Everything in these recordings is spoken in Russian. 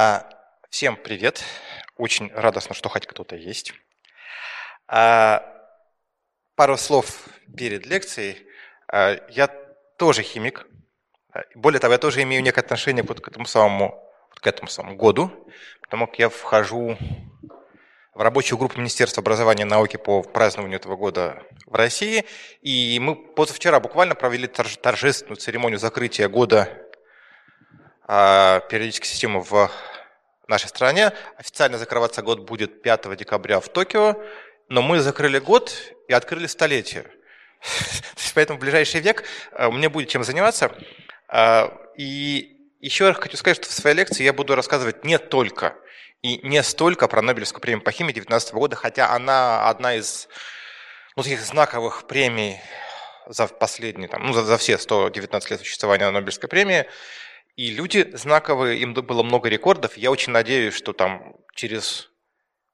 А, всем привет. Очень радостно, что хоть кто-то есть. А, пару слов перед лекцией. А, я тоже химик. Более того, я тоже имею некое отношение вот к этому самому, вот к этому самому году, потому как я вхожу в рабочую группу Министерства образования и науки по празднованию этого года в России. И мы позавчера буквально провели торжественную церемонию закрытия года периодической системы в нашей стране. Официально закрываться год будет 5 декабря в Токио, но мы закрыли год и открыли столетие. Поэтому в ближайший век а, мне будет чем заниматься. А, и еще хочу сказать, что в своей лекции я буду рассказывать не только и не столько про Нобелевскую премию по химии 2019 года, хотя она одна из ну, таких знаковых премий за последние, там, ну, за, за все 119 лет существования Нобелевской премии. И люди знаковые, им было много рекордов. Я очень надеюсь, что там через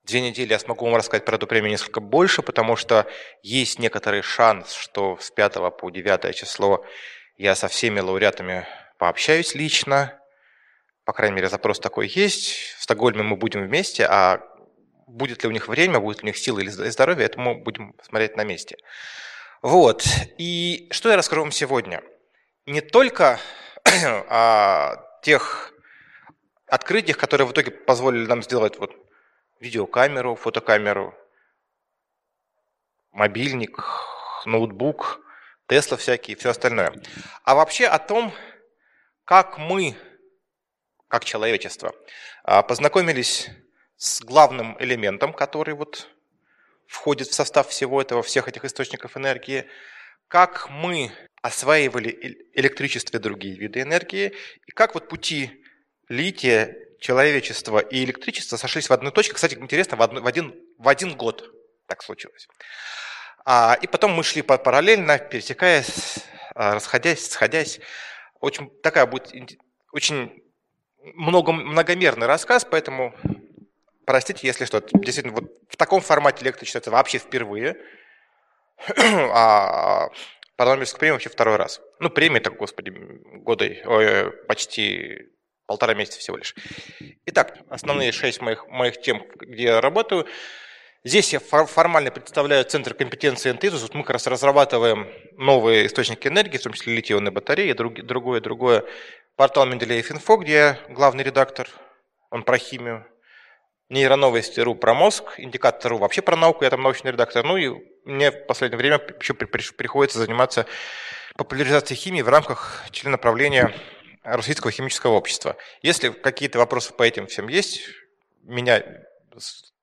две недели я смогу вам рассказать про эту премию несколько больше, потому что есть некоторый шанс, что с 5 по 9 число я со всеми лауреатами пообщаюсь лично. По крайней мере, запрос такой есть. В Стокгольме мы будем вместе, а будет ли у них время, будет ли у них силы или здоровье, это мы будем смотреть на месте. Вот. И что я расскажу вам сегодня? Не только о тех открытиях, которые в итоге позволили нам сделать вот видеокамеру, фотокамеру, мобильник, ноутбук, Тесла всякие и все остальное. А вообще о том, как мы, как человечество, а, познакомились с главным элементом, который вот входит в состав всего этого, всех этих источников энергии, как мы осваивали электричество и другие виды энергии, и как вот пути лития, человечества и электричества сошлись в одной точке. Кстати, интересно, в, одно, в, один, в один год так случилось. А, и потом мы шли параллельно, пересекаясь, а, расходясь, сходясь. Очень такая будет очень много, многомерный рассказ, поэтому простите, если что. Действительно, вот в таком формате лекция читается вообще впервые. а по Нобелевской премии вообще второй раз. Ну, премия так, господи, года, ой, почти полтора месяца всего лишь. Итак, основные шесть моих, моих тем, где я работаю. Здесь я формально представляю Центр компетенции НТИЗУС. Вот мы как раз разрабатываем новые источники энергии, в том числе литионные батареи, друг, другое, другое. Портал Менделеев Инфо, где я главный редактор, он про химию. Нейроновости.ру про мозг, Индикатор.ру вообще про науку, я там научный редактор. Ну и мне в последнее время еще приходится заниматься популяризацией химии в рамках членоправления Российского химического общества. Если какие-то вопросы по этим всем есть, меня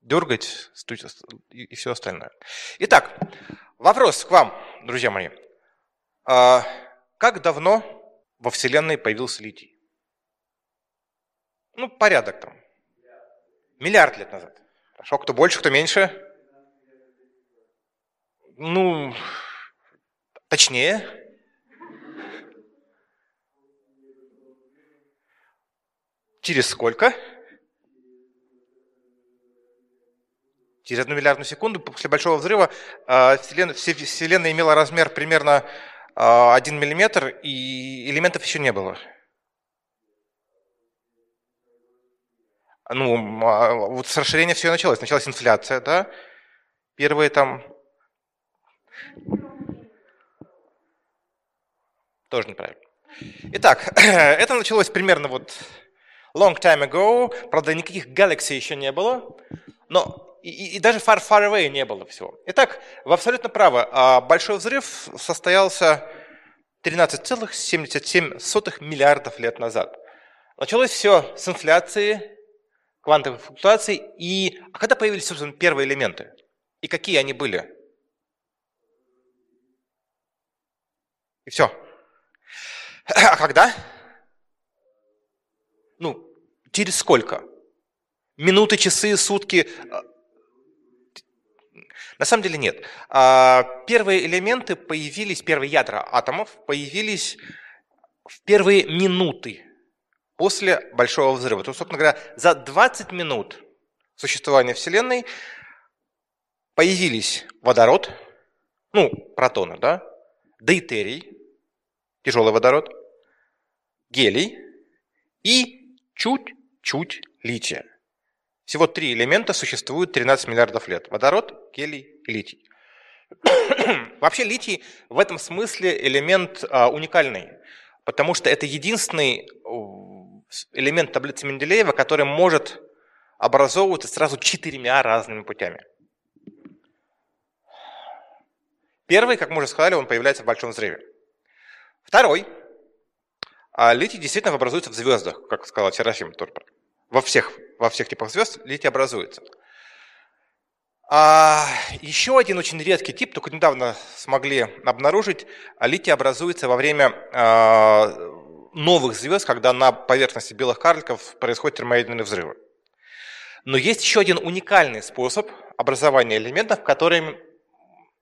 дергать и все остальное. Итак, вопрос к вам, друзья мои. А, как давно во Вселенной появился литий? Ну, порядок там. Миллиард лет назад. Хорошо, кто больше, кто меньше? Ну, точнее. Через сколько? Через одну миллиардную секунду после Большого взрыва а, Вселенная, Вселенная имела размер примерно 1 а, миллиметр, и элементов еще не было. Ну, а, вот с расширения все началось. Началась инфляция, да? Первые там Тоже неправильно. Итак, это началось примерно вот long time ago. Правда, никаких Galaxy еще не было. Но и, и даже far, far away не было всего. Итак, вы абсолютно правы. А большой взрыв состоялся 13,77 миллиардов лет назад. Началось все с инфляции, квантовой флуктуации. И а когда появились, собственно, первые элементы? И какие они были? И все. А когда? Ну, через сколько? Минуты, часы, сутки? На самом деле нет. А, первые элементы появились, первые ядра атомов появились в первые минуты после Большого взрыва. То есть, собственно говоря, за 20 минут существования Вселенной появились водород, ну, протоны, да, дейтерий, тяжелый водород, гелий и чуть-чуть лития. Всего три элемента существуют 13 миллиардов лет. Водород, гелий и литий. Вообще литий в этом смысле элемент а, уникальный, потому что это единственный элемент таблицы Менделеева, который может образовываться сразу четырьмя разными путями. Первый, как мы уже сказали, он появляется в Большом взрыве. Второй. А литий действительно образуется в звездах, как сказал Серафим Турпер. Во всех, во всех типах звезд литий образуется. А еще один очень редкий тип, только недавно смогли обнаружить, литий образуется во время а, новых звезд, когда на поверхности белых карликов происходят термоядерные взрывы. Но есть еще один уникальный способ образования элементов, которые,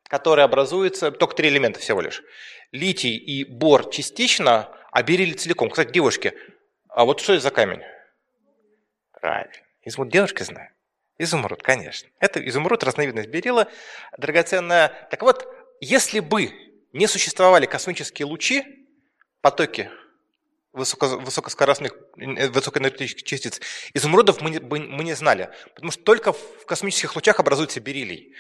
которые образуются, только три элемента всего лишь. Литий и бор частично, а бериллий целиком. Кстати, девушки, а вот что это за камень? Правильно. Изумруд девушки знают. Изумруд, конечно. Это изумруд, разновидность берила, драгоценная. Так вот, если бы не существовали космические лучи, потоки высоко, высокоскоростных, э, высокоэнергетических частиц, изумрудов мы не, мы не знали. Потому что только в космических лучах образуется бериллий.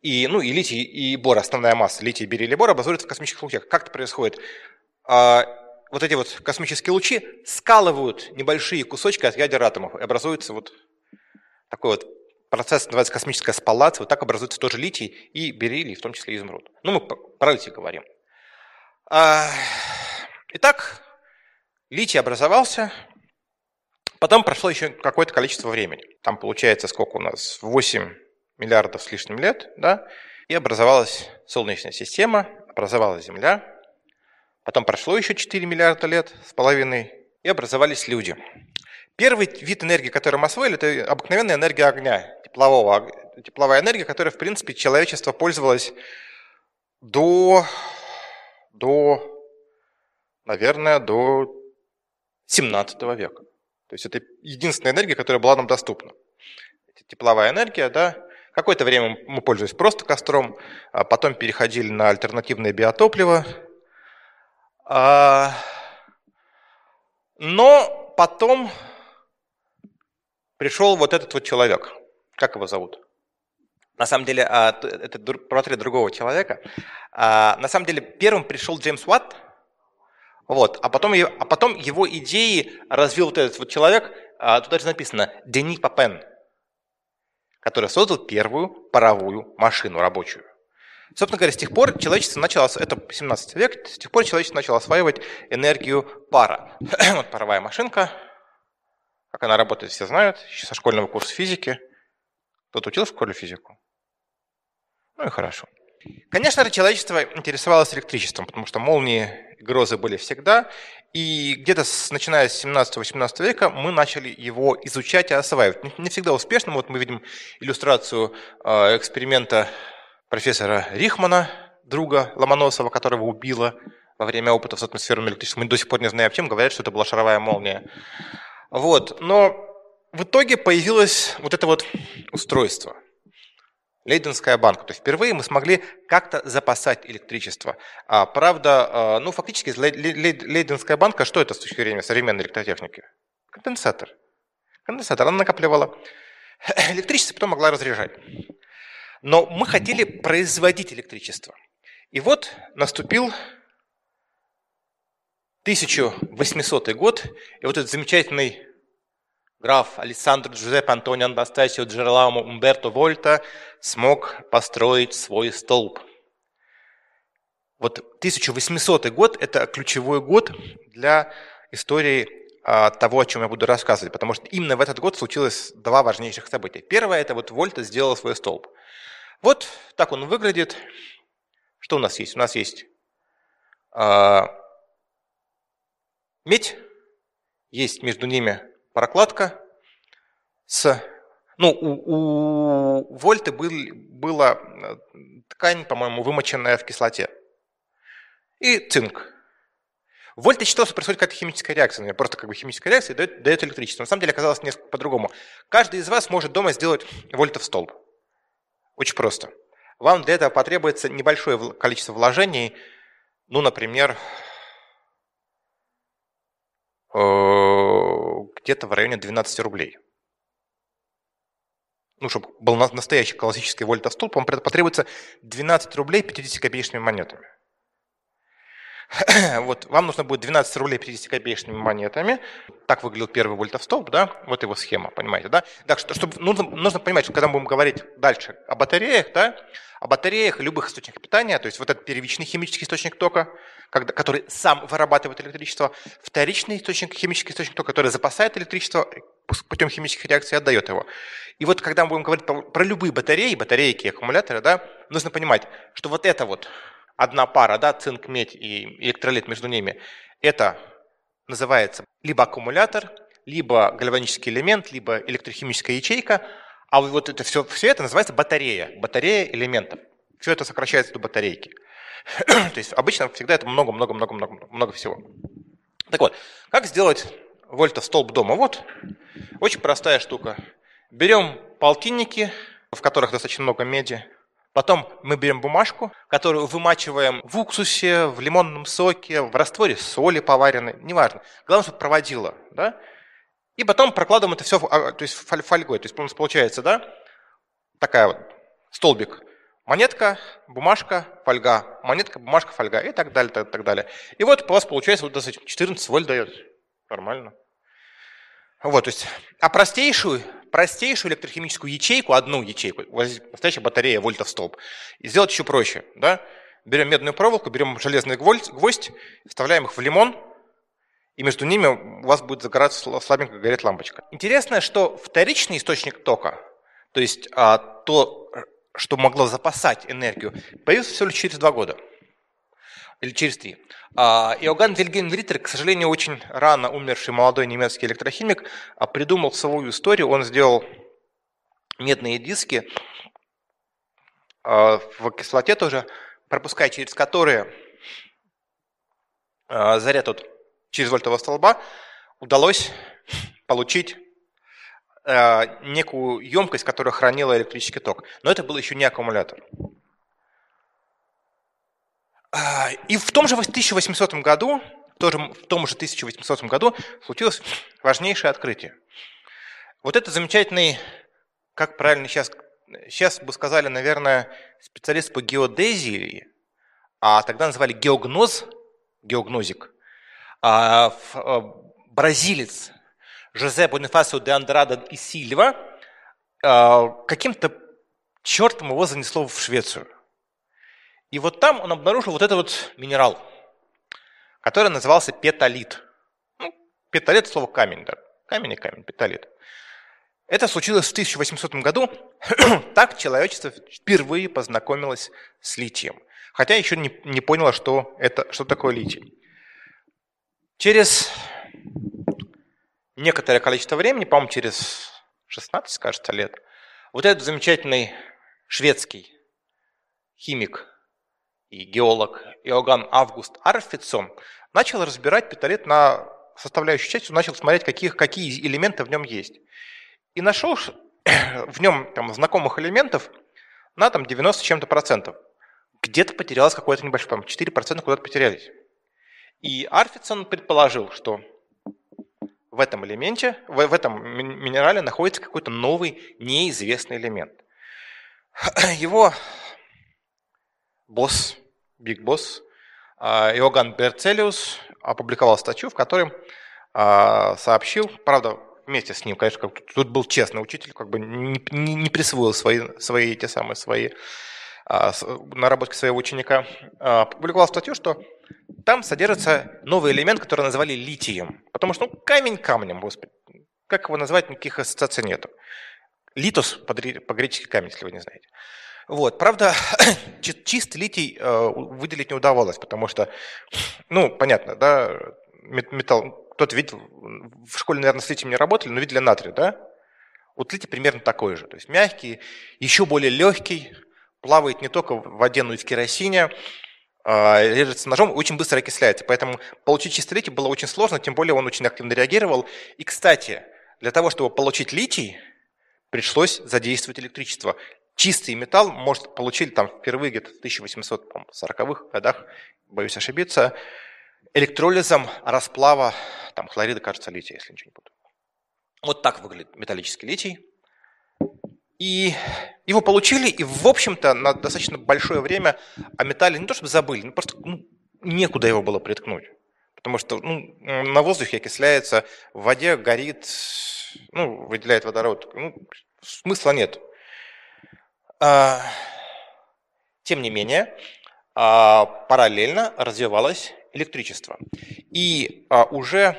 И, ну, и литий, и бор, основная масса литий, бериллий и бор образуются в космических лучах. Как это происходит? А, вот эти вот космические лучи скалывают небольшие кусочки от ядер атомов, и образуется вот такой вот процесс, называется космическая спаллация, вот так образуется тоже литий и бериллий, в том числе изумруд. Ну, мы про литий говорим. А, итак, Литий образовался, потом прошло еще какое-то количество времени. Там получается сколько у нас? 8 миллиардов с лишним лет, да? И образовалась Солнечная система, образовалась Земля. Потом прошло еще 4 миллиарда лет с половиной, и образовались люди. Первый вид энергии, который мы освоили, это обыкновенная энергия огня, теплового, тепловая энергия, которой, в принципе, человечество пользовалось до, до наверное, до 17 века. То есть это единственная энергия, которая была нам доступна. Тепловая энергия, да, Какое-то время мы пользовались просто костром, а потом переходили на альтернативное биотопливо. А, но потом пришел вот этот вот человек. Как его зовут? На самом деле, а, это портрет другого человека. На самом деле, первым пришел Джеймс Уатт, вот. А, потом, а потом его идеи развил вот этот вот человек, а тут даже написано Дени Папен, который создал первую паровую машину рабочую. Собственно говоря, с тех пор человечество начало, это 17 век, с тех пор человечество начало осваивать энергию пара. вот паровая машинка, как она работает, все знают, еще со школьного курса физики. Кто-то учил в школе физику? Ну и хорошо. Конечно же, человечество интересовалось электричеством, потому что молнии грозы были всегда, и где-то с, начиная с 17-18 века мы начали его изучать и осваивать. Не всегда успешно. Вот мы видим иллюстрацию э, эксперимента профессора Рихмана, друга Ломоносова, которого убило во время опытов с атмосферным электричеством. Мы до сих пор не знаем, чем. Говорят, что это была шаровая молния. Вот. Но в итоге появилось вот это вот устройство – Лейденская банка. То есть впервые мы смогли как-то запасать электричество. А, правда, а, ну фактически Лейденская банка, что это с точки зрения современной электротехники? Конденсатор. Конденсатор. Она накапливала электричество, потом могла разряжать. Но мы хотели производить электричество. И вот наступил 1800 год, и вот этот замечательный граф Александр Джузеппе Антонио Анастасио Джерламо Умберто Вольта смог построить свой столб. Вот 1800 год – это ключевой год для истории а, того, о чем я буду рассказывать, потому что именно в этот год случилось два важнейших события. Первое – это вот Вольта сделал свой столб. Вот так он выглядит. Что у нас есть? У нас есть э, медь, есть между ними прокладка с... Ну, у, у Вольты был, была э, ткань, по-моему, вымоченная в кислоте. И цинк. Вольта считал, что происходит какая-то химическая реакция. Просто как бы химическая реакция дает, дает электричество. На самом деле оказалось несколько по-другому. Каждый из вас может дома сделать вольтов столб. Очень просто. Вам для этого потребуется небольшое количество вложений, ну, например, э, где-то в районе 12 рублей. Ну, чтобы был настоящий классический вольтостол, по-моему, потребуется 12 рублей 50-копеечными монетами. вот, вам нужно будет 12 рублей 50-копеечными монетами. Так выглядел первый вольтостолб, да? Вот его схема, понимаете, да? Так что, чтобы, нужно, нужно понимать, что когда мы будем говорить дальше о батареях, да, о батареях и любых источниках питания, то есть вот этот первичный химический источник тока, когда, который сам вырабатывает электричество, вторичный источник, химический источник тока, который запасает электричество путем химических реакций и отдает его. И вот когда мы будем говорить про, про любые батареи, батарейки, аккумуляторы, да, нужно понимать, что вот это вот одна пара, да, цинк, медь и электролит между ними, это называется либо аккумулятор, либо гальванический элемент, либо электрохимическая ячейка, а вот это все, все это называется батарея, батарея элементов. Все это сокращается до батарейки. То есть обычно всегда это много-много-много-много много всего. Так вот, как сделать вольта столб дома? Вот, очень простая штука. Берем полтинники, в которых достаточно много меди, Потом мы берем бумажку, которую вымачиваем в уксусе, в лимонном соке, в растворе соли поваренной, неважно. Главное, чтобы проводило. Да? И потом прокладываем это все а, то есть фольгой. То есть у нас получается да, такая вот столбик. Монетка, бумажка, фольга, монетка, бумажка, фольга и так далее, так, так далее. И вот у вас получается вот 14 вольт дает. Нормально. Вот, то есть, а простейшую, простейшую электрохимическую ячейку, одну ячейку, настоящая батарея вольтов столб, и сделать еще проще. Да? Берем медную проволоку, берем железный гвоздь, гвоздь, вставляем их в лимон, и между ними у вас будет загораться слабенько гореть лампочка. Интересно, что вторичный источник тока, то есть а, то, что могло запасать энергию, появился всего лишь через два года или через три. А, Иоганн Вильгельм Риттер, к сожалению, очень рано умерший молодой немецкий электрохимик, а, придумал свою историю. Он сделал медные диски а, в кислоте тоже, пропуская через которые заряд от через вольтового столба, удалось получить некую емкость, которая хранила электрический ток. Но это был еще не аккумулятор. А, и в том же 1800 году, тоже в том же 1800 году случилось важнейшее открытие. Вот это замечательный, как правильно сейчас, сейчас бы сказали, наверное, специалист по геодезии, а тогда называли геогноз, геогнозик, а, а, бразилец Жозе Бонифасио де Андрада и Сильва, каким-то чертом его занесло в Швецию – и вот там он обнаружил вот этот вот минерал, который назывался петалит. Ну, петалит – слово камень, да. Камень и камень, петалит. Это случилось в 1800 году. так человечество впервые познакомилось с литием. Хотя еще не, не поняло, что, это, что такое литий. Через некоторое количество времени, по-моему, через 16, кажется, лет, вот этот замечательный шведский химик и геолог Иоганн Август Арфицон начал разбирать петалет на составляющую часть, он начал смотреть, каких, какие элементы в нем есть. И нашел в нем там, знакомых элементов на там, 90 чем-то процентов. Где-то потерялось какое-то небольшое, там 4% куда-то потерялись. И Арфицон предположил, что в этом элементе, в, в этом минерале находится какой-то новый неизвестный элемент. Его босс Big Boss, а, Иоганн Берцелиус опубликовал статью, в которой а, сообщил, правда, вместе с ним, конечно, тут был честный учитель, как бы не, не, присвоил свои, свои те самые свои а, наработки своего ученика, опубликовал статью, что там содержится новый элемент, который назвали литием. Потому что ну, камень камнем, господи. Как его назвать, никаких ассоциаций нету. Литос по-гречески камень, если вы не знаете. Вот, правда, чистый литий э, выделить не удавалось, потому что, ну, понятно, да, металл, кто-то видел, в школе, наверное, с литием не работали, но видели натрий, да? Вот литий примерно такой же, то есть мягкий, еще более легкий, плавает не только в воде, но и в керосине, э, режется ножом, очень быстро окисляется. Поэтому получить чистый литий было очень сложно, тем более он очень активно реагировал. И, кстати, для того, чтобы получить литий, пришлось задействовать электричество чистый металл, может, получили там впервые где-то в 1840-х годах, боюсь ошибиться, электролизом расплава там, хлорида, кажется, лития, если ничего не буду. Вот так выглядит металлический литий. И его получили, и, в общем-то, на достаточно большое время о металле не то чтобы забыли, но просто ну, некуда его было приткнуть. Потому что ну, на воздухе окисляется, в воде горит, ну, выделяет водород. Ну, смысла нет. А, тем не менее, а, параллельно развивалось электричество. И а, уже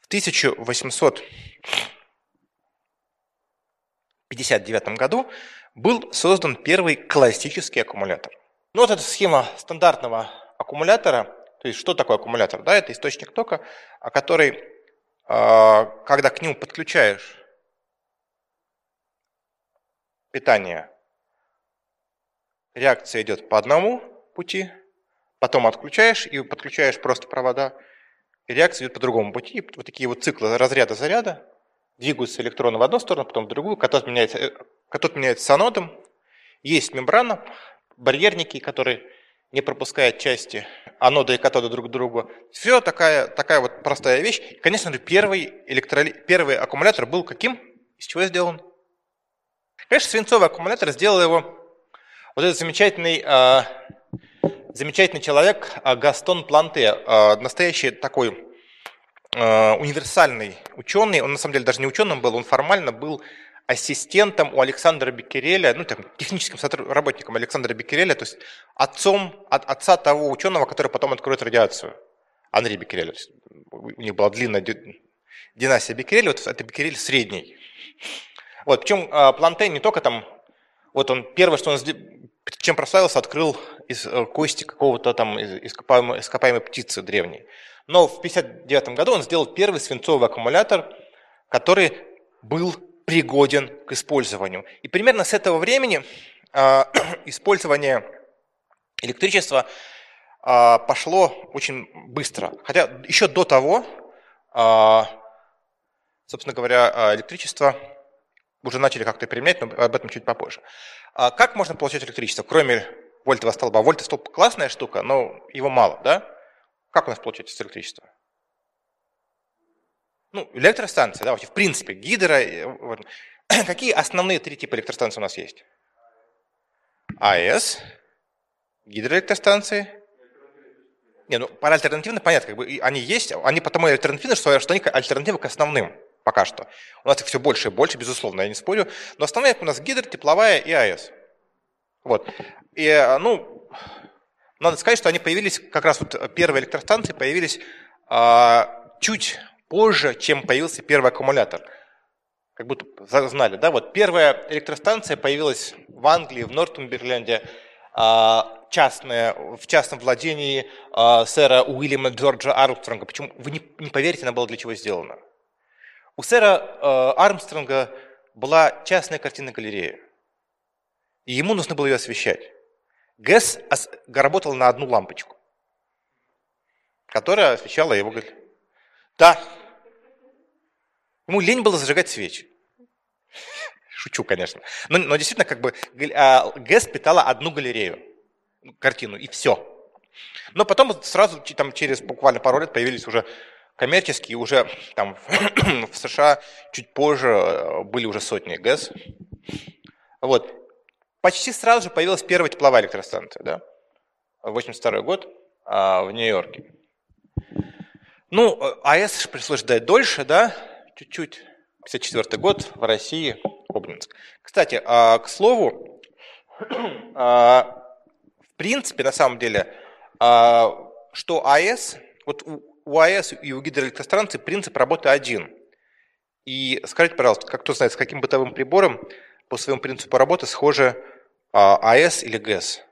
в 1859 году был создан первый классический аккумулятор. Ну вот эта схема стандартного аккумулятора. То есть что такое аккумулятор? Да, это источник тока, который, когда к нему подключаешь питание, реакция идет по одному пути, потом отключаешь и подключаешь просто провода, и реакция идет по другому пути. И вот такие вот циклы разряда-заряда, двигаются электроны в одну сторону, потом в другую, катод меняется, э, катод меняется с анодом, есть мембрана, барьерники, которые не пропускают части анода и катода друг к другу. Все такая, такая вот простая вещь. И, конечно же, первый, электроли... первый аккумулятор был каким? Из чего сделан? Конечно, свинцовый аккумулятор сделал его вот этот замечательный, э, замечательный человек э, Гастон Планте, э, настоящий такой э, универсальный ученый, он на самом деле даже не ученым был, он формально был ассистентом у Александра Беккереля, ну, там, техническим работником Александра Беккереля, то есть отцом, от, отца того ученого, который потом откроет радиацию, Анри Беккереля. У них была длинная династия Беккереля, вот это Беккерель средний. Вот, причем а, Плантей не только там, вот он первое, что он чем прославился, открыл из э, кости какого-то там ископаемой, ископаемой птицы древней. Но в 1959 году он сделал первый свинцовый аккумулятор, который был пригоден к использованию. И примерно с этого времени э, использование электричества э, пошло очень быстро. Хотя еще до того, э, собственно говоря, электричество уже начали как-то применять, но об этом чуть попозже. А как можно получать электричество, кроме вольтового столба? Вольтовый столб классная штука, но его мало, да? Как у нас получается электричество? Ну, электростанции, да, вообще в принципе, гидро. Вот. Какие основные три типа электростанций у нас есть? АЭС, гидроэлектростанции. Не, ну, альтернативно понятно, как бы они есть, они потому альтернативны, что, что они альтернативы к основным пока что. У нас их все больше и больше, безусловно, я не спорю. Но основные у нас гидр, тепловая и АЭС. Вот. И, э, ну, надо сказать, что они появились, как раз вот первые электростанции появились а, чуть позже, чем появился первый аккумулятор. Как будто знали, да? Вот первая электростанция появилась в Англии, в Нортумберленде, а, в частном владении а, сэра Уильяма Джорджа Армстронга. Почему? Вы не, не поверите, она была для чего сделана. У сэра э, Армстронга была частная картинная галерея, и ему нужно было ее освещать. Гэс работал на одну лампочку, которая освещала его. Да. Ему лень было зажигать свечи. Шучу, конечно. Но, но действительно, как бы а, Гэс питала одну галерею, картину, и все. Но потом сразу там, через буквально пару лет появились уже коммерческие уже там в США чуть позже э, были уже сотни ГЭС. Вот. Почти сразу же появилась первая тепловая электростанция, да, 82 год а, в Нью-Йорке. Ну, э, АЭС пришлось ждать дольше, да, чуть-чуть. 54 год в России, Обнинск. Кстати, а, к слову, а, в принципе, на самом деле, а, что АЭС, вот АЭС и у гидроэлектростанции принцип работы один. И скажите, пожалуйста, как кто знает, с каким бытовым прибором по своему принципу работы схожи а, АЭС или ГЭС?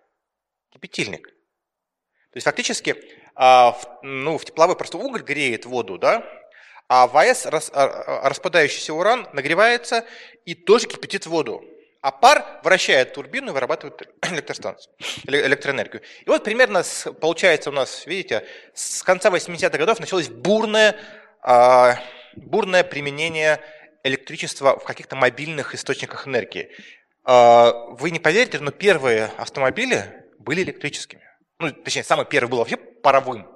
Кипятильник. То есть фактически а, ну, в тепловой просто уголь греет воду, да, а в АЭС а, распадающийся уран нагревается и тоже кипятит воду а пар вращает турбину и вырабатывает электростанцию, электроэнергию. И вот примерно с, получается у нас, видите, с конца 80-х годов началось бурное, а, бурное применение электричества в каких-то мобильных источниках энергии. А, вы не поверите, но первые автомобили были электрическими. Ну, точнее, самый первый был вообще паровым.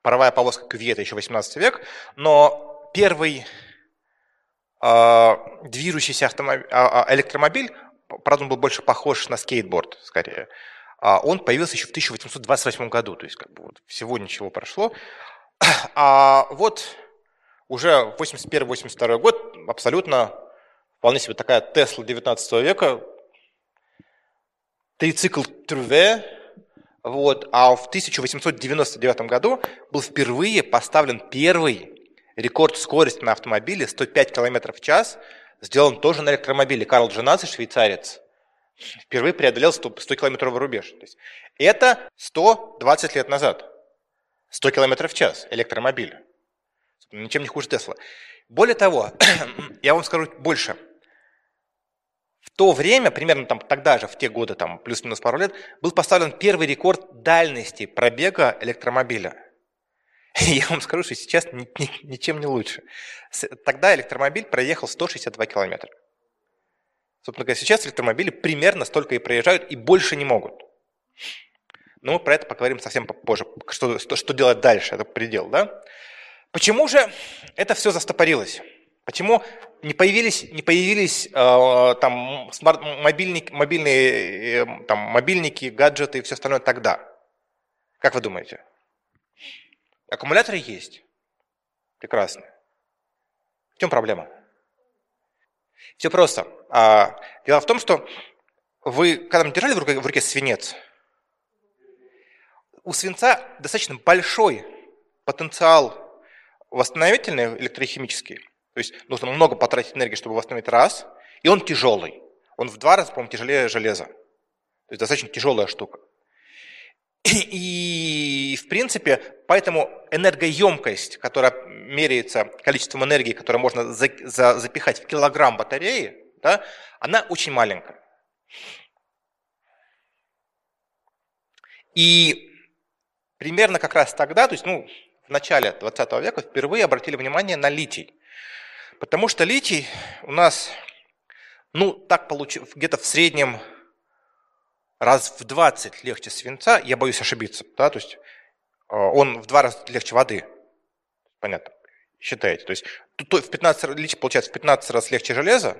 Паровая повозка Кювье, это еще 18 век, но первый движущийся автомобиль, э, электромобиль, правда, он был больше похож на скейтборд, скорее, он появился еще в 1828 году, то есть как бы вот всего ничего прошло. А вот уже 81-82 год абсолютно вполне себе такая Тесла 19 века, трицикл Труве, вот, а в 1899 году был впервые поставлен первый рекорд скорости на автомобиле 105 км в час, сделан тоже на электромобиле. Карл Дженаци, швейцарец, впервые преодолел 100, 100 километровый рубеж. То есть это 120 лет назад. 100 км в час электромобиль. Ничем не хуже Тесла. Более того, я вам скажу больше. В то время, примерно там, тогда же, в те годы, там, плюс-минус пару лет, был поставлен первый рекорд дальности пробега электромобиля. Я вам скажу, что сейчас ни, ни, ничем не лучше. Тогда электромобиль проехал 162 километра. Собственно говоря, сейчас электромобили примерно столько и проезжают, и больше не могут. Но мы про это поговорим совсем попозже, что, что, что делать дальше, это предел. Да? Почему же это все застопорилось? Почему не появились, не появились э, там смарт, мобильник, мобильные, э, там, мобильники, гаджеты и все остальное тогда? Как вы думаете? Аккумуляторы есть. Прекрасно. В чем проблема? Все просто. А, дело в том, что вы когда-нибудь держали в руке, в руке свинец? У свинца достаточно большой потенциал восстановительный электрохимический. То есть нужно много потратить энергии, чтобы восстановить раз. И он тяжелый. Он в два раза, по-моему, тяжелее железа. То есть достаточно тяжелая штука. И, в принципе, поэтому энергоемкость, которая меряется количеством энергии, которое можно за, за, запихать в килограмм батареи, да, она очень маленькая. И примерно как раз тогда, то есть ну, в начале 20 века, впервые обратили внимание на литий. Потому что литий у нас, ну, так получилось, где-то в среднем раз в 20 легче свинца, я боюсь ошибиться, да, то есть э, он в два раза легче воды. Понятно, считаете. То есть в 15, литий получается в 15 раз легче железа,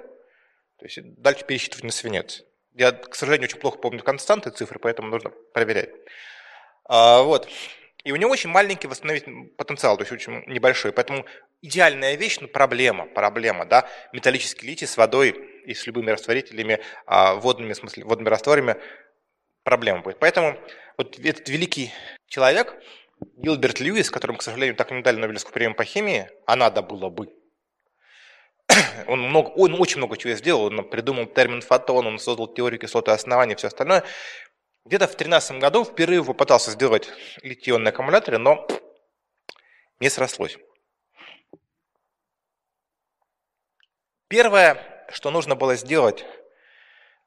то есть дальше пересчитывать на свинец. Я, к сожалению, очень плохо помню константы цифры, поэтому нужно проверять. А, вот. И у него очень маленький восстановительный потенциал, то есть очень небольшой. Поэтому идеальная вещь, но проблема, проблема, да, металлический литий с водой и с любыми растворителями, а, водными, в смысле, водными растворами, проблема будет. Поэтому вот этот великий человек, Гилберт Льюис, которому, к сожалению, так и не дали Нобелевскую премию по химии, а надо было бы. Он, много, он очень много чего сделал, он придумал термин фотон, он создал теорию кислоты основания и все остальное. Где-то в 2013 году впервые попытался сделать литий-ионные аккумуляторы, но не срослось. Первое, что нужно было сделать,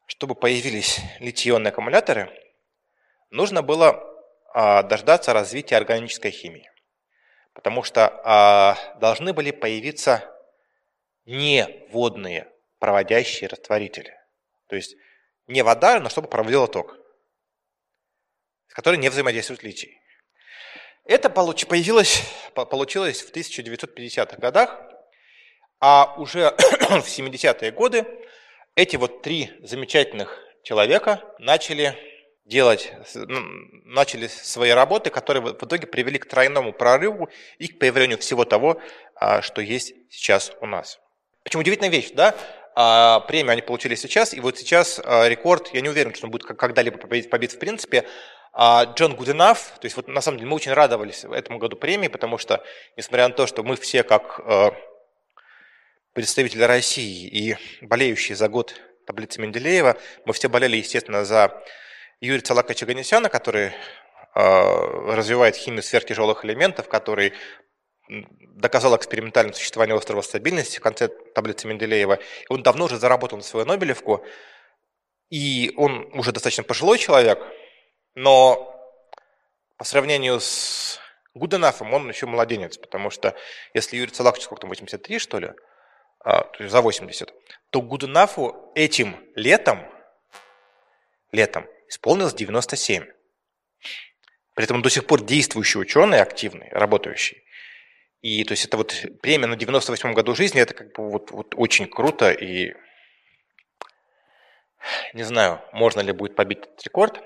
чтобы появились литий-ионные аккумуляторы, нужно было а, дождаться развития органической химии. Потому что а, должны были появиться неводные проводящие растворители. То есть не вода, но чтобы проводила ток которые не взаимодействуют литий. Это появилось, получилось в 1950-х годах, а уже в 70-е годы эти вот три замечательных человека начали делать, начали свои работы, которые в итоге привели к тройному прорыву и к появлению всего того, а, что есть сейчас у нас. Почему удивительная вещь, да? А, премию они получили сейчас, и вот сейчас а, рекорд, я не уверен, что он будет когда-либо побит в принципе, а Джон Гуденаф, то есть вот на самом деле мы очень радовались этому году премии, потому что, несмотря на то, что мы все как представители России и болеющие за год таблицы Менделеева, мы все болели, естественно, за Юрия Цалака Чаганесяна, который э, развивает химию сверхтяжелых элементов, который доказал экспериментальное существование острова стабильности в конце таблицы Менделеева. И он давно уже заработал на свою Нобелевку, и он уже достаточно пожилой человек – но по сравнению с Гуденафом он еще младенец, потому что если Юрий Цалакович, сколько там, 83, что ли, то есть за 80, то Гуденафу этим летом, летом исполнилось 97. При этом он до сих пор действующий ученый, активный, работающий. И то есть это вот премия на 98 году жизни, это как бы вот, вот очень круто, и не знаю, можно ли будет побить этот рекорд,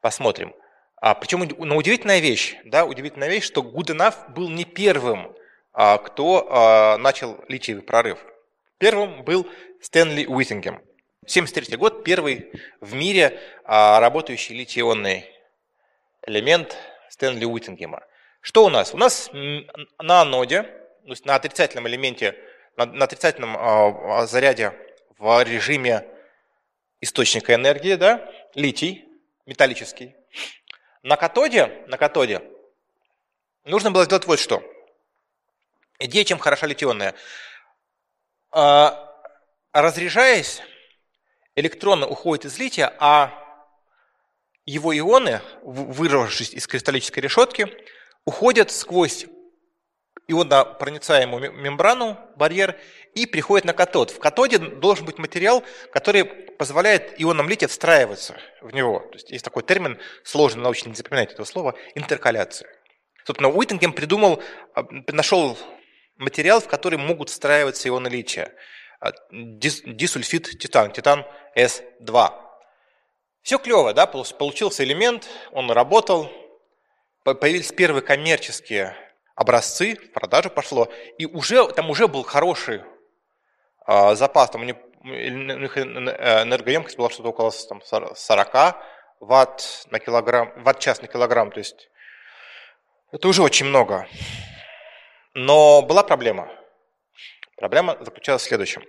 посмотрим. А, причем, ну, удивительная вещь, да, удивительная вещь, что Enough был не первым, а, кто а, начал литиевый прорыв. Первым был Стэнли Уиттингем. 1973 год, первый в мире а, работающий литий-ионный элемент Стэнли Уиттингема. Что у нас? У нас на аноде, то есть на отрицательном элементе, на, отрицательном заряде в режиме источника энергии, да, литий, металлический. На катоде, на катоде нужно было сделать вот что. Идея, чем хороша литионная. Э, разряжаясь, электроны уходят из лития, а его ионы, вырвавшись из кристаллической решетки, уходят сквозь ионопроницаемую мембрану, барьер, и приходят на катод. В катоде должен быть материал, который позволяет ионам лития встраиваться в него. То есть есть такой термин, сложный научно не запоминать этого слова, интеркаляция. Собственно, Уиттингем придумал, а, нашел материал, в который могут встраиваться ионы лития. А, дисульфид титан, титан С2. Все клево, да, получился элемент, он работал, появились первые коммерческие образцы, в продажу пошло, и уже, там уже был хороший а, запас, там у них, энергоемкость была что-то около там, 40 ватт на килограмм, ватт-час на килограмм, то есть это уже очень много. Но была проблема. Проблема заключалась в следующем.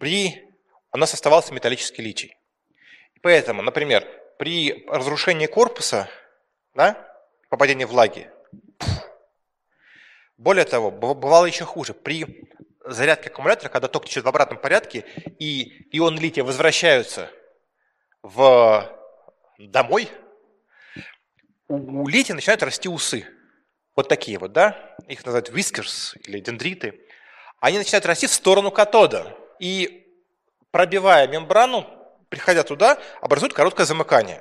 При... У нас оставался металлический литий. Поэтому, например, при разрушении корпуса, да, попадение влаги. Более того, бывало еще хуже. При зарядке аккумулятора, когда ток течет в обратном порядке, и ионы лития возвращаются в домой, у лития начинают расти усы. Вот такие вот, да? Их называют whiskers или дендриты. Они начинают расти в сторону катода. И пробивая мембрану, приходя туда, образуют короткое замыкание.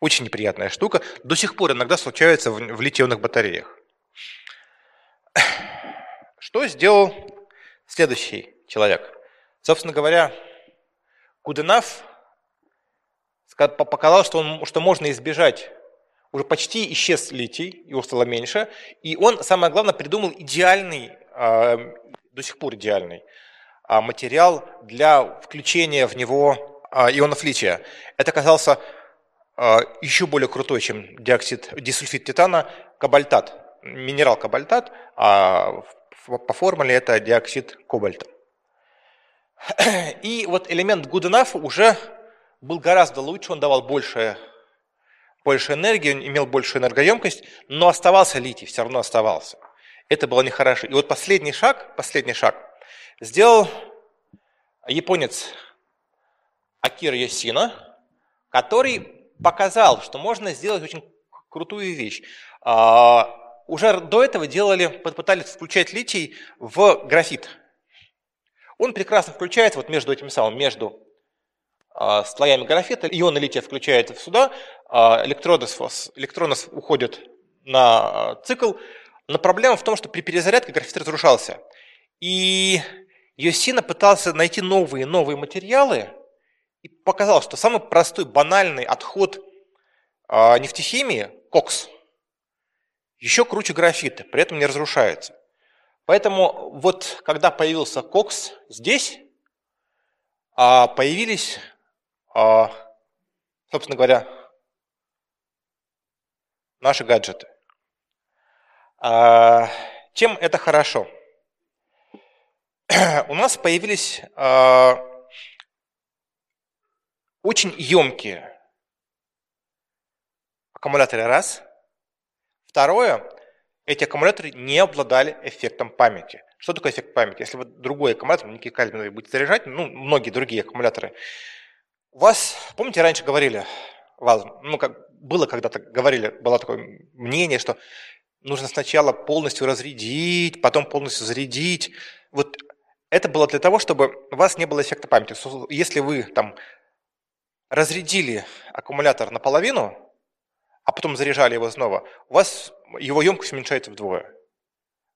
Очень неприятная штука. До сих пор иногда случается в, в литионных батареях. Что сделал следующий человек? Собственно говоря, Куденав показал, что, он, что можно избежать уже почти исчез литий, его стало меньше, и он, самое главное, придумал идеальный, э, до сих пор идеальный э, материал для включения в него э, ионов лития. Это оказался а, еще более крутой, чем диоксид, дисульфид титана, кабальтат. Минерал кабальтат, а по формуле это диоксид кобальта. И вот элемент good enough уже был гораздо лучше, он давал больше, больше энергии, он имел большую энергоемкость, но оставался литий, все равно оставался. Это было нехорошо. И вот последний шаг, последний шаг сделал японец Акира Йосина, который показал, что можно сделать очень крутую вещь. А, уже до этого делали, пытались включать литий в графит. Он прекрасно включается вот между этим самым, между а, слоями графита. Ионы лития включаются сюда, а, электроны уходят на цикл. Но проблема в том, что при перезарядке графит разрушался. И Йосина пытался найти новые новые материалы, и показал, что самый простой, банальный отход э, нефтехимии, кокс, еще круче графита, при этом не разрушается. Поэтому вот когда появился кокс здесь, а появились, а, собственно говоря, наши гаджеты. А, чем это хорошо? У нас появились очень емкие аккумуляторы раз. Второе, эти аккумуляторы не обладали эффектом памяти. Что такое эффект памяти? Если вы другой аккумулятор, никель кадмиевый, будете заряжать, ну, многие другие аккумуляторы, у вас, помните, раньше говорили, ну, как было когда-то, говорили, было такое мнение, что нужно сначала полностью разрядить, потом полностью зарядить. Вот это было для того, чтобы у вас не было эффекта памяти. Если вы там разрядили аккумулятор наполовину, а потом заряжали его снова, у вас его емкость уменьшается вдвое.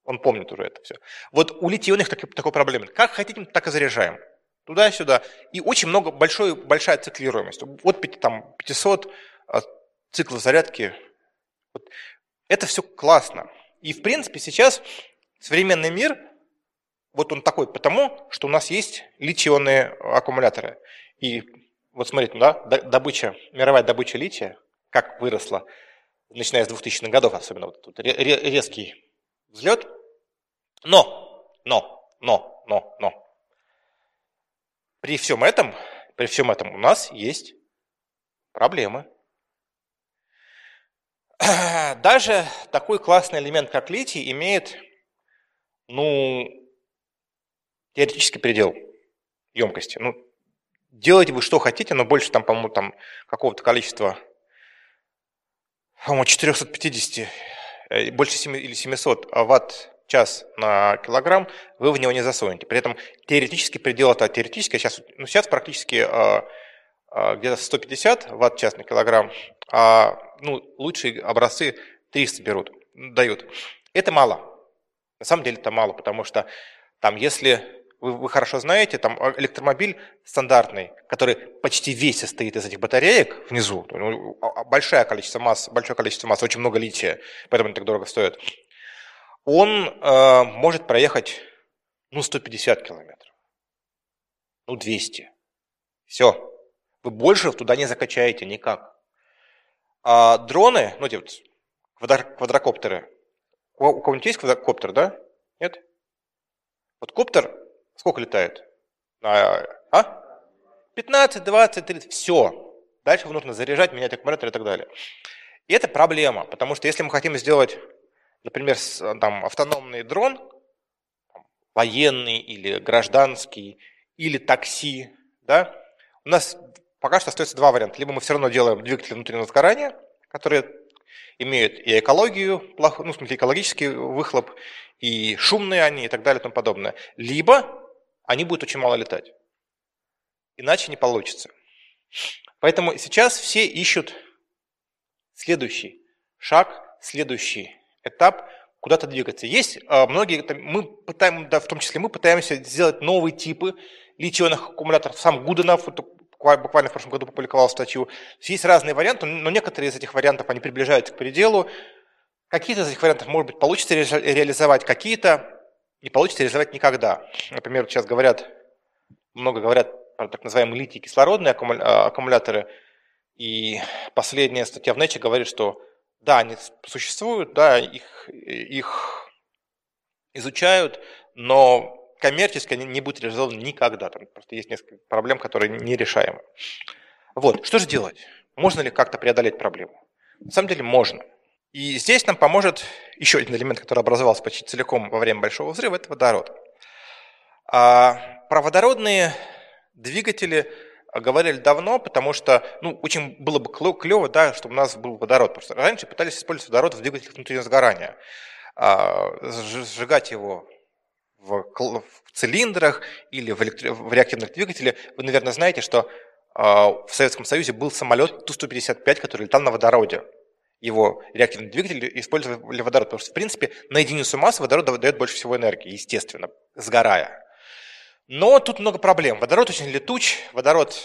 Он помнит уже это все. Вот у них такой, такой проблемы. Как хотим, так и заряжаем. Туда-сюда. И очень много, большой, большая циклируемость. Вот там 500 а, циклов зарядки. Вот. Это все классно. И в принципе сейчас современный мир, вот он такой потому, что у нас есть литионные аккумуляторы. И вот смотрите, да, добыча, мировая добыча лития, как выросла, начиная с 2000-х годов, особенно вот тут резкий взлет. Но, но, но, но, но. При всем этом, при всем этом у нас есть проблемы. Даже такой классный элемент, как литий, имеет, ну, теоретический предел емкости. Ну, делайте вы что хотите, но больше там, по-моему, там какого-то количества, по-моему, 450, э, больше 7 или 700 ватт час на килограмм, вы в него не засунете. При этом теоретический предел это теоретически, сейчас, ну, сейчас практически а, а, где-то 150 ватт час на килограмм, а ну, лучшие образцы 300 берут, дают. Это мало. На самом деле это мало, потому что там, если вы, вы хорошо знаете, там электромобиль стандартный, который почти весь состоит из этих батареек внизу, ну, а, а, большое количество масс, большое количество масс, очень много лития, поэтому они так дорого стоят, он э, может проехать ну, 150 километров, ну, 200. Все. Вы больше туда не закачаете никак. А дроны, ну, вот квадрокоптеры, у, кого-нибудь есть квадрокоптер, да? Нет? Вот коптер Сколько летает? А? 15, 20, 30, все. Дальше его нужно заряжать, менять аккумулятор и так далее. И это проблема, потому что если мы хотим сделать, например, там, автономный дрон, военный или гражданский, или такси, да, у нас пока что остается два варианта. Либо мы все равно делаем двигатели внутреннего сгорания, которые имеют и экологию, ну, в смысле, экологический выхлоп, и шумные они, и так далее, и тому подобное. Либо они будут очень мало летать. Иначе не получится. Поэтому сейчас все ищут следующий шаг, следующий этап, куда-то двигаться. Есть а, многие, мы пытаем, да, в том числе мы пытаемся сделать новые типы литионных аккумуляторов. Сам Гуденов буквально в прошлом году публиковал статью. Есть разные варианты, но некоторые из этих вариантов, они приближаются к пределу. Какие-то из этих вариантов, может быть, получится реализовать, какие-то не получится реализовать никогда. Например, сейчас говорят, много говорят про так называемые литий кислородные а, аккумуляторы, и последняя статья в Nature говорит, что да, они существуют, да, их, их изучают, но коммерчески они не будут реализованы никогда. Там просто есть несколько проблем, которые нерешаемы. Вот, что же делать? Можно ли как-то преодолеть проблему? На самом деле можно. И здесь нам поможет еще один элемент, который образовался почти целиком во время Большого взрыва, это водород. А про водородные двигатели говорили давно, потому что ну, очень было бы клево, да, чтобы у нас был водород. Что раньше пытались использовать водород в двигателях внутреннего сгорания. А, сжигать его в, в цилиндрах или в, электро... в реактивных двигателях. Вы, наверное, знаете, что а, в Советском Союзе был самолет Ту-155, который летал на водороде его реактивный двигатель использовали водород, потому что, в принципе, на единицу массы водород дает больше всего энергии, естественно, сгорая. Но тут много проблем. Водород очень летуч, водород...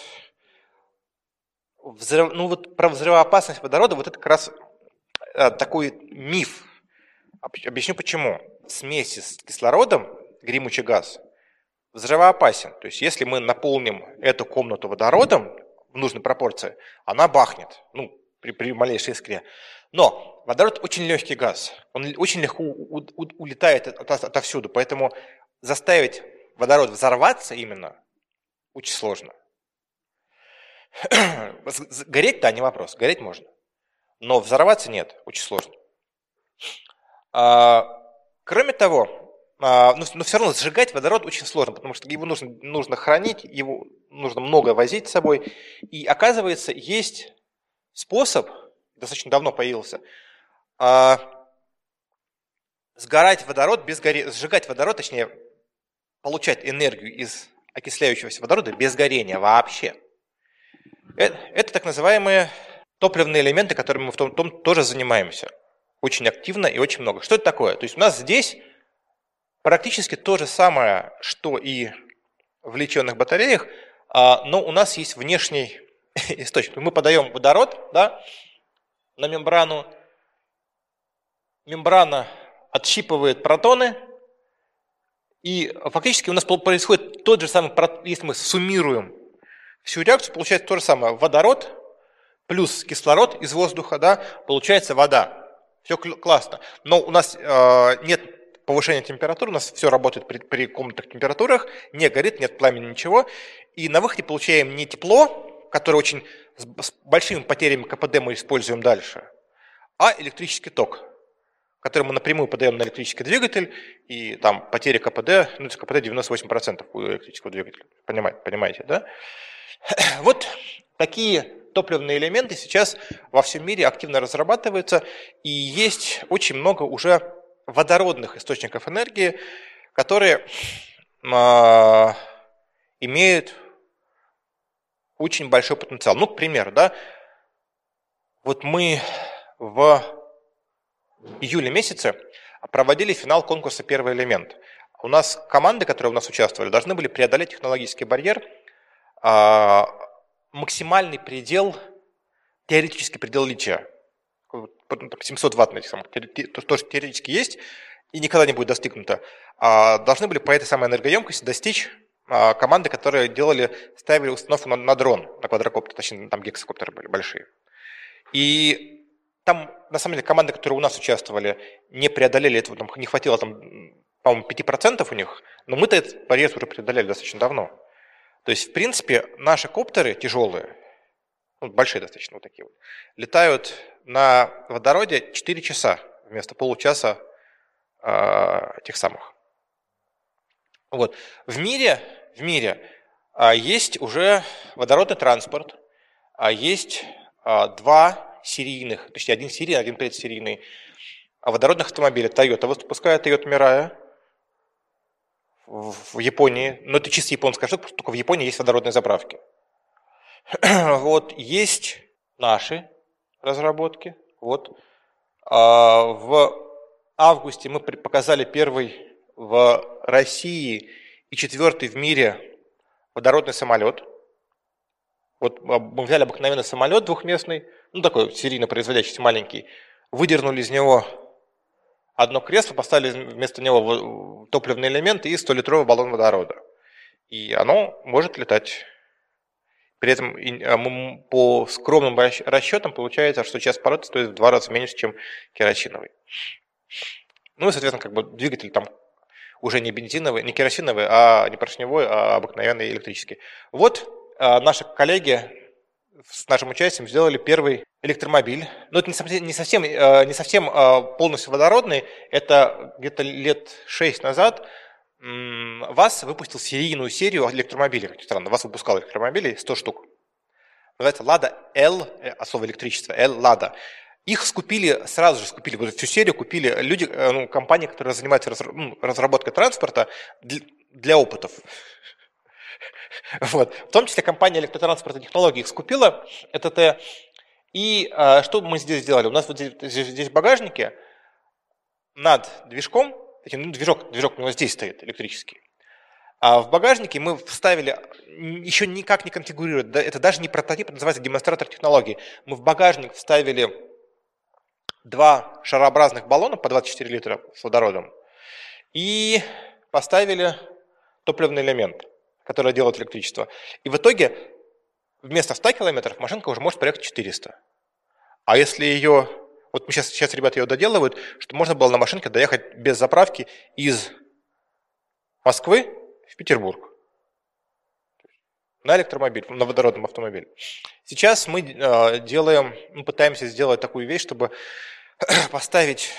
Взрыв, ну вот про взрывоопасность водорода, вот это как раз э, такой миф. Объясню почему. Смеси с кислородом, гремучий газ, взрывоопасен. То есть если мы наполним эту комнату водородом в нужной пропорции, она бахнет. Ну, при, при малейшей искре. Но водород очень легкий газ, он очень легко у, у, улетает от, от, отовсюду, поэтому заставить водород взорваться именно очень сложно. Гореть, да, не вопрос, гореть можно. Но взорваться нет, очень сложно. А, кроме того, но, но все равно сжигать водород очень сложно, потому что его нужно, нужно хранить, его нужно много возить с собой. И оказывается, есть способ, достаточно давно появился, а, сгорать водород без горе... сжигать водород, точнее, получать энергию из окисляющегося водорода без горения вообще. Это, это так называемые топливные элементы, которыми мы в том, том тоже занимаемся. Очень активно и очень много. Что это такое? То есть у нас здесь практически то же самое, что и в литионных батареях, а, но у нас есть внешний источник. Мы подаем водород да, на мембрану, мембрана отщипывает протоны, и фактически у нас происходит тот же самый, если мы суммируем всю реакцию, получается то же самое. Водород плюс кислород из воздуха, да, получается вода. Все классно. Но у нас э, нет повышения температуры, у нас все работает при, при комнатных температурах, не горит, нет пламени, ничего. И на выходе получаем не тепло, которое очень с, с большими потерями КПД мы используем дальше, а электрический ток который мы напрямую подаем на электрический двигатель, и там потери КПД, ну, КПД 98% у электрического двигателя. Понимаете, понимаете, да? Вот такие топливные элементы сейчас во всем мире активно разрабатываются, и есть очень много уже водородных источников энергии, которые э, имеют очень большой потенциал. Ну, к примеру, да, вот мы в июле месяце проводили финал конкурса «Первый элемент». У нас команды, которые у нас участвовали, должны были преодолеть технологический барьер, а, максимальный предел, теоретический предел лития. 700 ватт на этих самых, тоже теоретически есть, и никогда не будет достигнуто. А, должны были по этой самой энергоемкости достичь а, команды, которые делали, ставили установку на, на дрон, на квадрокоптер, точнее, там гексакоптеры были большие. И там, на самом деле, команды, которые у нас участвовали, не преодолели этого, там, не хватило, там, по-моему, 5% у них, но мы-то этот барьер уже преодолели достаточно давно. То есть, в принципе, наши коптеры тяжелые, ну, большие достаточно вот такие вот, летают на водороде 4 часа вместо получаса э, тех самых. Вот. В мире, в мире э, есть уже водородный транспорт, а есть э, два серийных, то есть один серийный, один предсерийный, а водородных автомобилей Toyota выпускает Toyota Mirai в Японии, но это чисто японская штука, только в Японии есть водородные заправки. Вот есть наши разработки. Вот. А в августе мы показали первый в России и четвертый в мире водородный самолет. Вот мы взяли обыкновенный самолет двухместный, ну такой серийно производящийся маленький, выдернули из него одно кресло, поставили вместо него топливный элемент и 100-литровый баллон водорода. И оно может летать. При этом а, по скромным расчетам получается, что час полета стоит в два раза меньше, чем керосиновый. Ну и, соответственно, как бы двигатель там уже не бензиновый, не керосиновый, а не поршневой, а обыкновенный электрический. Вот а, наши коллеги с нашим участием сделали первый электромобиль. Но это не совсем, не совсем, э, не совсем э, полностью водородный. Это где-то лет шесть назад ВАЗ выпустил серийную серию электромобилей. Как странно, ВАЗ выпускал электромобилей 100 штук. Называется «Лада L», а слово электричество, L, «Лада». Их скупили, сразу же скупили, вот всю серию купили люди, ну, компании, которые занимаются ну, разработкой транспорта для, для опытов. Вот. В том числе компания электротранспорта технологий их скупила, ЭТТ. И а, что мы здесь сделали? У нас вот здесь, здесь в багажнике над движком, ну, движок, движок у нас здесь стоит электрический, а в багажнике мы вставили, еще никак не конфигурирует, это даже не прототип, это называется демонстратор технологии. Мы в багажник вставили два шарообразных баллона по 24 литра с водородом и поставили топливный элемент которая делает электричество. И в итоге вместо 100 километров машинка уже может проехать 400. А если ее... Вот сейчас, сейчас ребята ее доделывают, что можно было на машинке доехать без заправки из Москвы в Петербург. На электромобиль, на водородном автомобиле. Сейчас мы э, делаем, мы пытаемся сделать такую вещь, чтобы поставить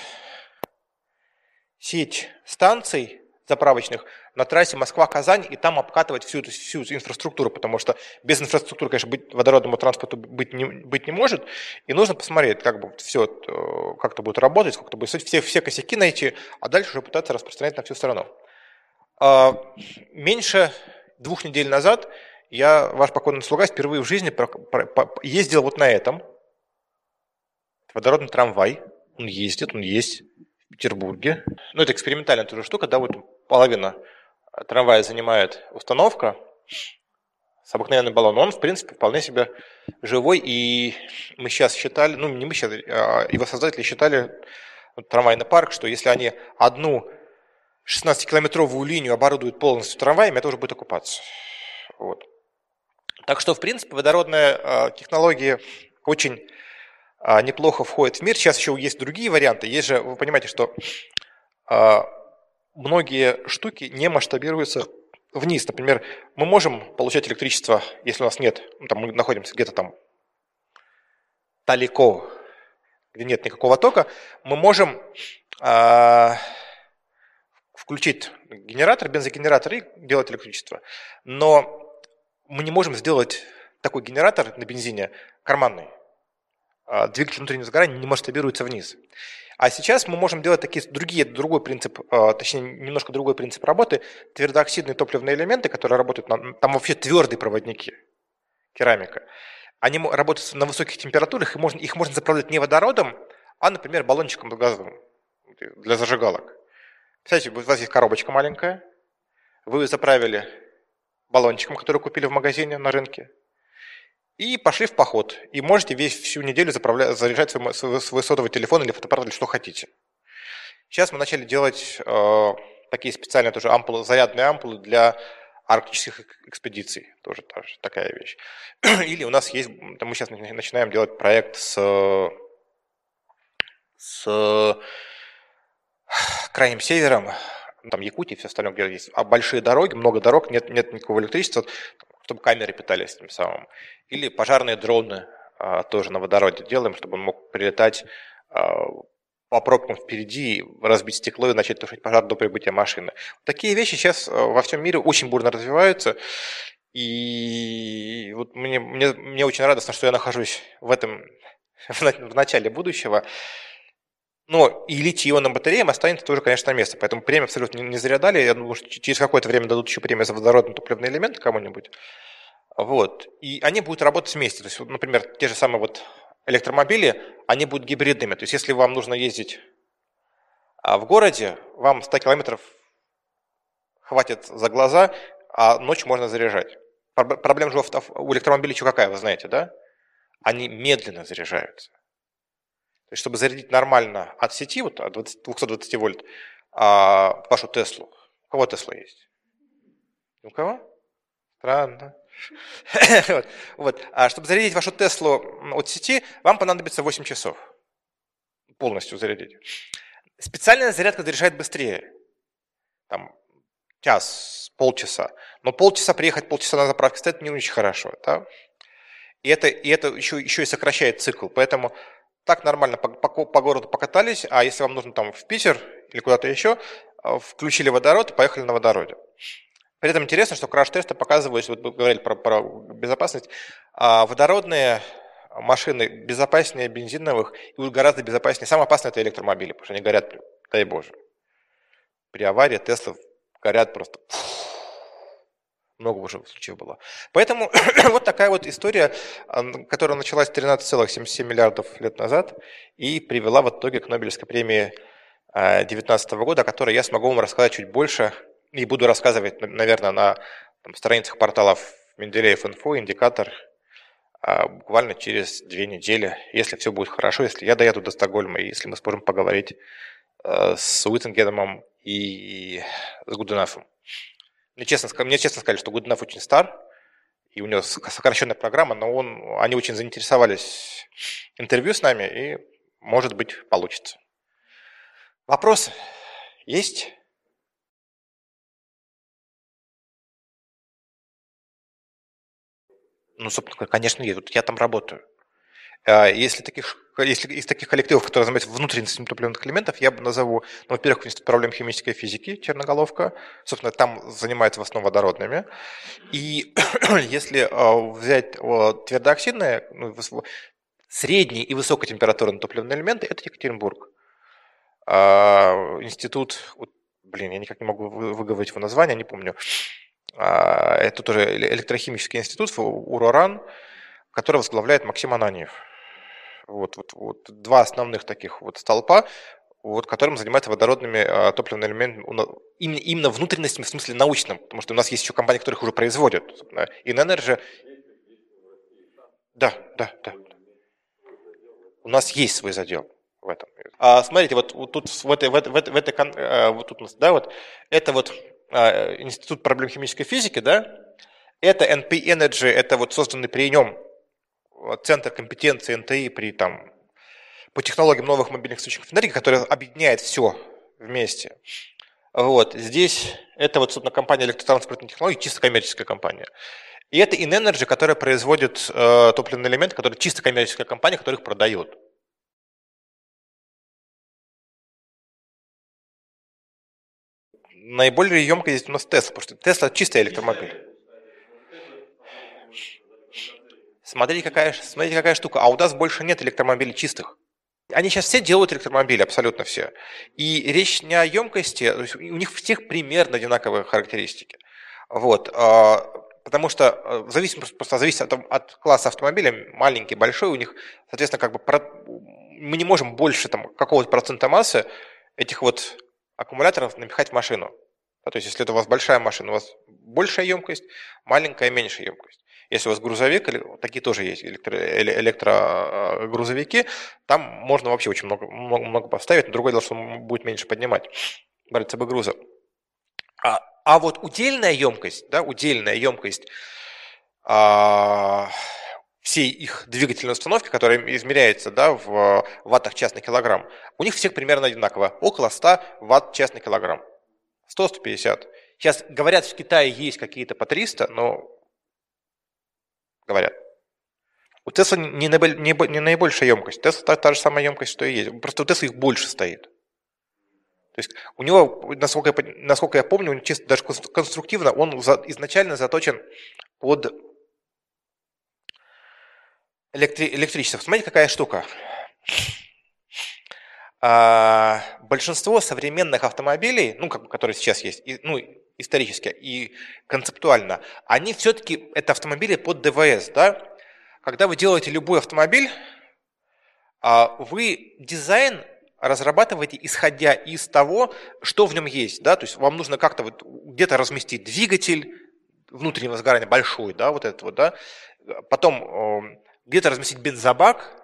сеть станций заправочных на трассе Москва-Казань и там обкатывать всю, всю инфраструктуру, потому что без инфраструктуры, конечно, быть, водородному транспорту быть не, быть не может, и нужно посмотреть, как бы все э, как-то будет работать, сколько-то будет все, все косяки найти, а дальше уже пытаться распространять на всю страну. А, меньше двух недель назад я, ваш покойный слуга, впервые в жизни ездил вот на этом, водородный трамвай, он ездит, он есть в Петербурге. Ну, это экспериментальная тоже штука, да, вот половина трамвая занимает установка с обыкновенным баллоном. Он, в принципе, вполне себе живой. И мы сейчас считали, ну не мы сейчас, а его создатели считали, вот, трамвайный парк, что если они одну 16-километровую линию оборудуют полностью трамваями, это уже будет оккупация. Вот. Так что, в принципе, водородная э, технология очень э, неплохо входит в мир. Сейчас еще есть другие варианты. Есть же, вы понимаете, что э, многие штуки не масштабируются вниз. Например, мы можем получать электричество, если у нас нет, ну, там, мы находимся где-то там далеко, где нет никакого тока, мы можем э, включить генератор, бензогенератор и делать электричество. Но мы не можем сделать такой генератор на бензине карманный. А, двигатель внутреннего сгорания не масштабируется вниз. А сейчас мы можем делать такие другие, другой принцип, а, точнее, немножко другой принцип работы. Твердооксидные топливные элементы, которые работают, на, там вообще твердые проводники, керамика, они работают на высоких температурах, и можно, их можно заправлять не водородом, а, например, баллончиком газовым для зажигалок. Представляете, у вас есть коробочка маленькая, вы ее заправили баллончиком, который купили в магазине на рынке, и пошли в поход. И можете весь всю неделю заправлять, заряжать свой, свой, свой сотовый телефон или фотоаппарат, или что хотите. Сейчас мы начали делать э, такие специальные тоже ампулы, зарядные ампулы для арктических экспедиций. Тоже, тоже такая вещь. Или у нас есть, мы сейчас начинаем делать проект с, с крайним севером, там Якутии, все остальное, где есть а большие дороги, много дорог, нет, нет никакого электричества, чтобы камеры питались тем самым. Или пожарные дроны а, тоже на водороде делаем, чтобы он мог прилетать а, по пробкам впереди, разбить стекло и начать тушить пожар до прибытия машины. Такие вещи сейчас а, во всем мире очень бурно развиваются. И вот мне, мне, мне очень радостно, что я нахожусь в этом в начале будущего. Но и литий-ионным батареям останется тоже, конечно, место. Поэтому премию абсолютно не зря дали. Я думаю, что через какое-то время дадут еще премию за водородный топливный элемент кому-нибудь. Вот. И они будут работать вместе. То есть, например, те же самые вот электромобили, они будут гибридными. То есть, если вам нужно ездить а, в городе, вам 100 километров хватит за глаза, а ночью можно заряжать. Проблема же у электромобилей еще какая, вы знаете, да? Они медленно заряжаются. Есть, чтобы зарядить нормально от сети, вот от 20, 220 вольт, а, вашу Теслу. У кого Тесла есть? У кого? Странно. вот. вот. А чтобы зарядить вашу Теслу от сети, вам понадобится 8 часов. Полностью зарядить. Специальная зарядка заряжает быстрее. Там час, полчаса. Но полчаса приехать, полчаса на заправке стоять не очень хорошо. Да? И это, и это еще, еще и сокращает цикл. Поэтому так нормально по, по, по городу покатались, а если вам нужно там в Питер или куда-то еще, э, включили водород и поехали на водороде. При этом интересно, что краш-тесты показывают, вот говорили про, про безопасность, а водородные машины безопаснее бензиновых и гораздо безопаснее. Самое опасное это электромобили, потому что они горят, дай боже. При аварии Тесла горят просто... Фу, много уже случаев было. Поэтому вот такая вот история, которая началась 13,77 миллиардов лет назад и привела в итоге к Нобелевской премии 2019 года, о которой я смогу вам рассказать чуть больше и буду рассказывать, наверное, на там, страницах порталов Менделеев Инфо, Индикатор, а, буквально через две недели, если все будет хорошо, если я доеду до Стокгольма, и если мы сможем поговорить э, с Уиттенгедомом и с Гуденафом. Мне честно, мне честно сказали, что Гуденов очень стар, и у него сокращенная программа, но он, они очень заинтересовались интервью с нами, и, может быть, получится. Вопросы есть? Ну, собственно, конечно, есть. Я там работаю. А, если, таких, если из таких коллективов, которые занимаются внутренностью топливных элементов, я бы назову, ну, во-первых, Институт проблем химической физики, Черноголовка, собственно, там занимается в основном водородными. И если а, взять твердооксидные, ну, средние и высокотемпературные топливные элементы, это Екатеринбург. А, институт, блин, я никак не могу выговорить его название, не помню. Это тоже электрохимический институт, УРОРАН, который возглавляет Максим Ананьев. Вот, вот, вот два основных таких вот столпа. вот, которым занимается водородными а, топливными элементами, именно, именно внутренностями в смысле научном, потому что у нас есть еще компании, которые их уже производят. InEnergy... Да, да, да. У нас есть свой задел в этом. А, смотрите, вот, вот тут в этой, в этой, в этой, в этой а, вот тут, да, вот это вот а, Институт проблем химической физики, да, это NP Energy, это вот созданный при нем центр компетенции НТИ при там по технологиям новых мобильных источников энергии, который объединяет все вместе. Вот. Здесь это вот, собственно, компания электротранспортной технологии, чисто коммерческая компания. И это InEnergy, которая производит э, топливные элементы, которые чисто коммерческая компания, которая их продает. Наиболее емкая здесь у нас Tesla, потому что Tesla чистый электромобиль. Смотрите какая, смотрите, какая штука. А у нас больше нет электромобилей чистых. Они сейчас все делают электромобили, абсолютно все. И речь не о емкости, у них всех примерно одинаковые характеристики. Вот. А, потому что э, зависит, просто зависит от, от класса автомобиля, маленький, большой, у них, соответственно, как бы мы не можем больше там, какого-то процента массы этих вот аккумуляторов напихать в машину. Да, то есть, если это у вас большая машина, у вас большая емкость, маленькая меньшая емкость. Если у вас грузовик, такие тоже есть электро, электрогрузовики, а, там можно вообще очень много, много, много поставить, но другое дело, что он будет меньше поднимать, брать с собой груза. А, а вот удельная емкость, да, удельная емкость а, всей их двигательной установки, которая измеряется да, в ваттах час на килограмм, у них всех примерно одинаково, около 100 ватт час на килограмм. 100-150. Сейчас говорят, в Китае есть какие-то по 300, но говорят. У Тесла не, не, не наибольшая емкость. Тесла та, та же самая емкость, что и есть. Просто у Тесла их больше стоит. То есть у него, насколько я, насколько я помню, чисто даже конструктивно, он за, изначально заточен под электри, электричество. Смотрите, какая штука. А, большинство современных автомобилей, ну, как, которые сейчас есть, и, ну, исторически и концептуально, они все-таки, это автомобили под ДВС, да? Когда вы делаете любой автомобиль, а, вы дизайн разрабатываете, исходя из того, что в нем есть, да, то есть вам нужно как-то вот где-то разместить двигатель внутреннего сгорания большой, да, вот этот вот, да, потом где-то разместить бензобак,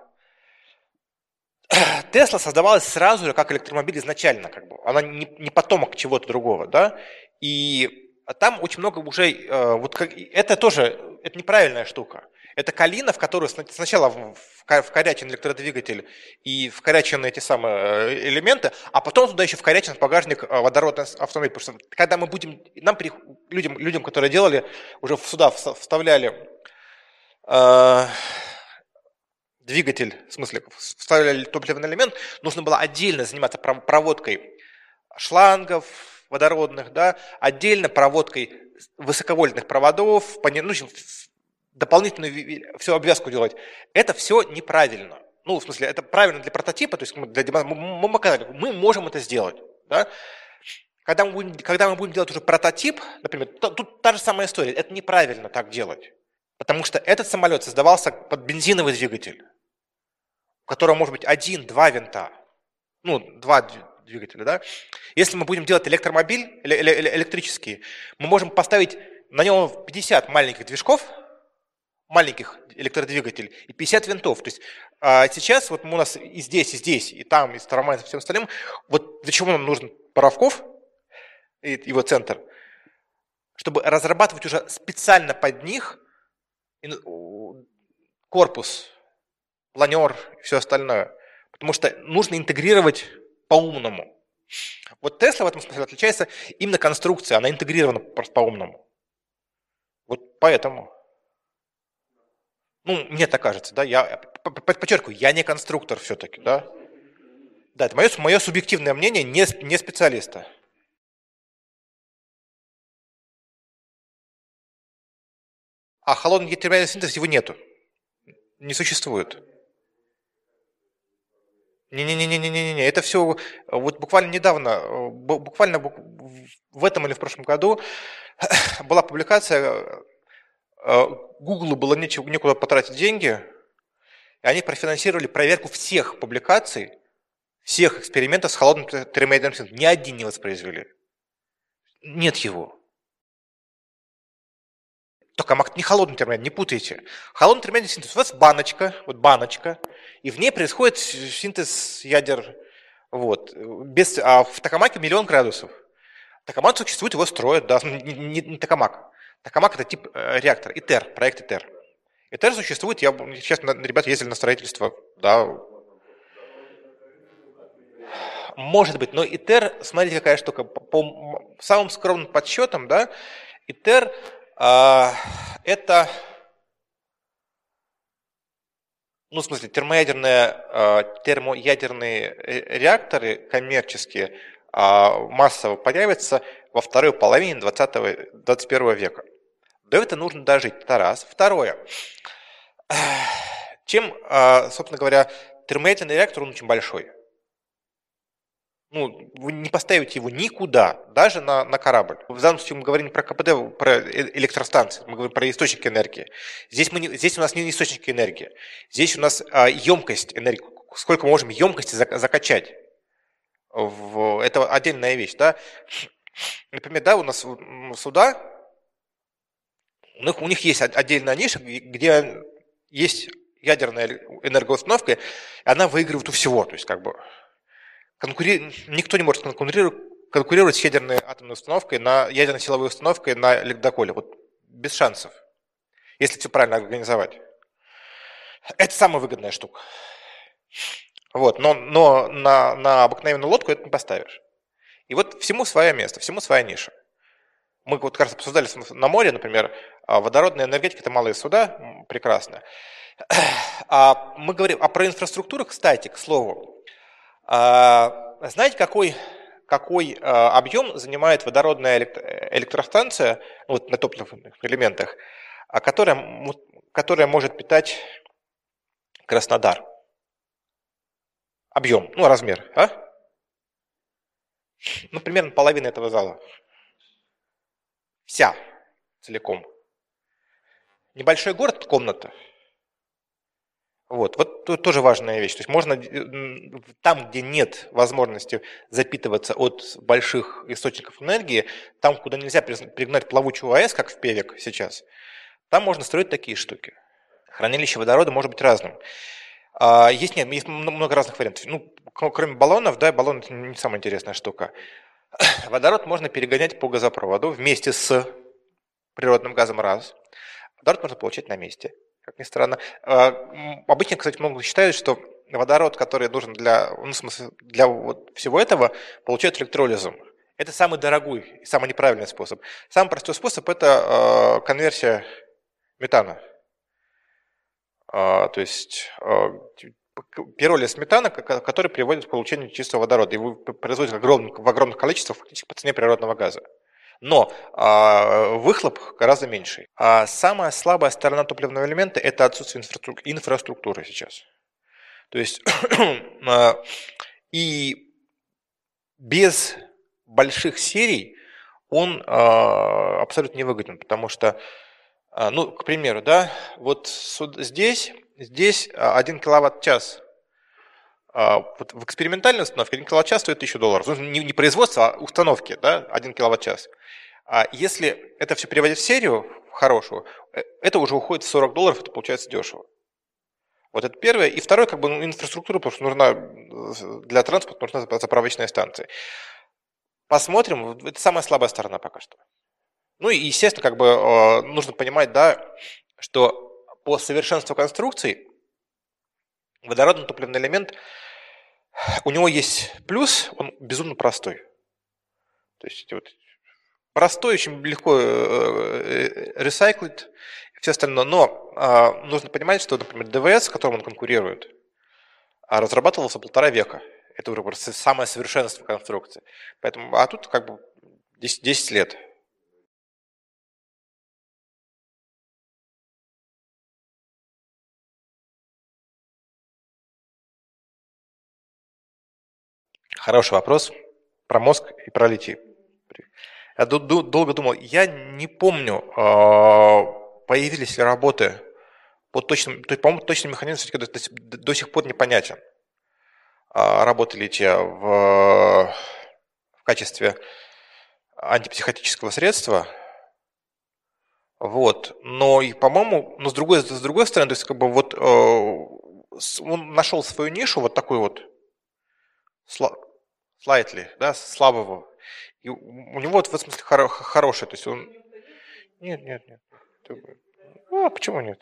Тесла создавалась сразу же как электромобиль изначально, как бы. она не, не потомок чего-то другого, да, и там очень много уже, э, вот это тоже, это неправильная штука. Это калина, в которую сначала вкорячен электродвигатель и вкорячены эти самые э, элементы, а потом туда еще вкорячен в багажник э, водородный автомобиль. Потому что когда мы будем, нам, людям, людям которые делали, уже сюда вставляли э, двигатель, в смысле, вставляли топливный элемент, нужно было отдельно заниматься проводкой шлангов водородных, да, отдельно проводкой высоковольтных проводов, ну, дополнительную всю обвязку делать. Это все неправильно. Ну, в смысле, это правильно для прототипа, то есть мы, для, мы, мы, мы можем это сделать. Да? Когда, мы будем, когда мы будем делать уже прототип, например, то, тут та же самая история. Это неправильно так делать. Потому что этот самолет создавался под бензиновый двигатель у которого может быть один-два винта, ну, два двигателя, да, если мы будем делать электромобиль, электрический, мы можем поставить на нем 50 маленьких движков, маленьких электродвигателей и 50 винтов. То есть а сейчас вот у нас и здесь, и здесь, и там, и с и всем остальным, вот для чего нам нужен Боровков и его центр, чтобы разрабатывать уже специально под них корпус планер и все остальное. Потому что нужно интегрировать по-умному. Вот Тесла в этом смысле отличается именно конструкция, она интегрирована просто по-умному. Вот поэтому. Ну, мне так кажется, да, я подчеркиваю, я не конструктор все-таки, да. Да, это мое, мое субъективное мнение, не, не специалиста. А холодный терминальный синтез его нету. Не существует. Не-не-не-не-не-не, это все вот буквально недавно, буквально в этом или в прошлом году была публикация, э, Google было нечего, некуда потратить деньги, и они профинансировали проверку всех публикаций, всех экспериментов с холодным термоядерным синтезом ни один не воспроизвели. Нет его. Токамак не холодный термоядерный, не путайте. Холодный термоядерный синтез. У вас баночка, вот баночка, и в ней происходит синтез ядер. Вот. Без, а в токамаке миллион градусов. Токамак существует, его строят, да, не, не, не токамак. Токамак это тип э, реактора, ИТЕР, проект ИТЕР. ИТЕР существует, я сейчас ребята ездили на строительство, да, может быть, но ИТЕР, смотрите, какая штука, по, по самым скромным подсчетам, да, ИТЕР а, это, ну, в смысле, термоядерные, а, термоядерные реакторы коммерческие а, массово появятся во второй половине 20 21 века. До этого нужно дожить. Это раз. Второе. Чем, собственно говоря, термоядерный реактор, он очень большой ну, вы не поставите его никуда, даже на, на корабль. В данном случае мы говорим про КПД, про э, электростанции, мы говорим про источник энергии. Здесь, мы не, здесь у нас не источник энергии, здесь у нас а, емкость энергии, сколько мы можем емкости закачать. В, это отдельная вещь, да. Например, да, у нас суда, у них, у них есть отдельная ниша, где есть ядерная энергоустановка, и она выигрывает у всего. То есть, как бы, конкури... никто не может конкурировать, конкурировать с ядерной атомной установкой, на ядерной силовой установкой на ледоколе. Вот без шансов, если все правильно организовать. Это самая выгодная штука. Вот, но, но на, на обыкновенную лодку это не поставишь. И вот всему свое место, всему своя ниша. Мы вот как раз обсуждали на море, например, а, водородная энергетика – это малые суда, прекрасно. А мы говорим, а про инфраструктуру, кстати, к слову, знаете, какой, какой а, объем занимает водородная электростанция вот, на топливных элементах, а которая, которая может питать Краснодар? Объем, ну, размер, а? Ну, примерно половина этого зала. Вся, целиком. Небольшой город, комната – вот, вот тоже важная вещь. То есть можно э, там, где нет возможности запитываться от больших источников энергии, там, куда нельзя пригнать плавучую АЭС, как в Певек сейчас, там можно строить такие штуки. Хранилище водорода может быть разным. А, есть, нет, есть много разных вариантов. Ну, кроме баллонов, да, баллон это не самая интересная штука. Водород можно перегонять по газопроводу вместе с природным газом раз. Водород можно получать на месте как ни странно. А, обычно, кстати, много считают, что водород, который нужен для, ну, в смысле, для вот всего этого, получают электролизом. Это самый дорогой и самый неправильный способ. Самый простой способ – это э, конверсия метана. Э, то есть э, пиролиз метана, который приводит к получению чистого водорода. И вы производите в огромных количествах фактически по цене природного газа но а, выхлоп гораздо меньше. А самая слабая сторона топливного элемента – это отсутствие инфраструктуры сейчас. То есть а, и без больших серий он а, абсолютно невыгоден, потому что, а, ну, к примеру, да, вот здесь, здесь 1 киловатт-час вот в экспериментальной установке 1 киловатт-час стоит 1000 долларов. Ну, не, не производство, а установки, да, 1 киловатт-час. А если это все переводить в серию, в хорошую, э, это уже уходит в 40 долларов, это получается дешево. Вот это первое. И второе, как бы ну, инфраструктура, потому что нужна э, для транспорта нужна заправочная станция. Посмотрим, это самая слабая сторона пока что. Ну и, естественно, как бы э, нужно понимать, да, что по совершенству конструкции водородный топливный элемент, у него есть плюс, он безумно простой. То есть вот простой, очень легко ресайклить, все остальное. Но а, нужно понимать, что, например, ДВС, с которым он конкурирует, а, разрабатывался полтора века. Это уже самое совершенство конструкции. Поэтому, а тут как бы 10, 10 лет. Хороший вопрос про мозг и про литий. Я долго думал, я не помню, а, появились ли работы по точным, то есть, по-моему, точный механизм до, до, до сих пор непонятен. а, работы лития в, в качестве антипсихотического средства. Вот. Но и, по-моему, но с другой, с другой стороны, то есть, как бы вот э, он нашел свою нишу, вот такой вот slightly, да, слабого. И у него вот в этом смысле хоро, хороший, то есть он... Нет, нет, нет. Ну, а почему нет?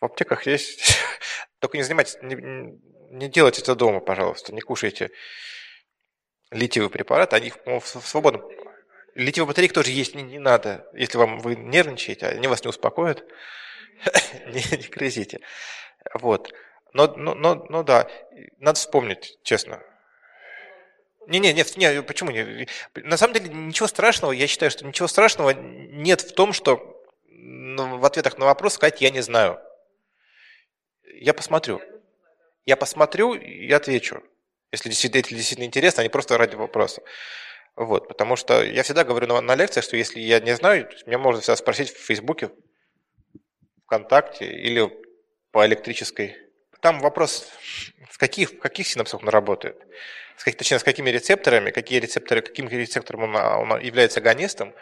В аптеках есть. Только не занимайтесь, не, не делайте это дома, пожалуйста, не кушайте литиевые препараты, они в свободном... Литиевый батарейк тоже есть не, не надо. Если вам вы нервничаете, они вас не успокоят, не, не грызите. Вот. Но, но, но, но да, надо вспомнить, честно. Не, не, нет, не, почему не? На самом деле ничего страшного, я считаю, что ничего страшного нет в том, что в ответах на вопрос сказать «я не знаю». Я посмотрю. Я посмотрю и отвечу. Если действительно, если действительно интересно, а не просто ради вопроса. Вот, потому что я всегда говорю на, на лекциях, что если я не знаю, меня можно всегда спросить в Фейсбуке, ВКонтакте или по электрической. Там вопрос, в каких, в каких синапсах он работает, с точнее, с какими рецепторами, какие рецепторы, каким рецептором он, он является агонистом.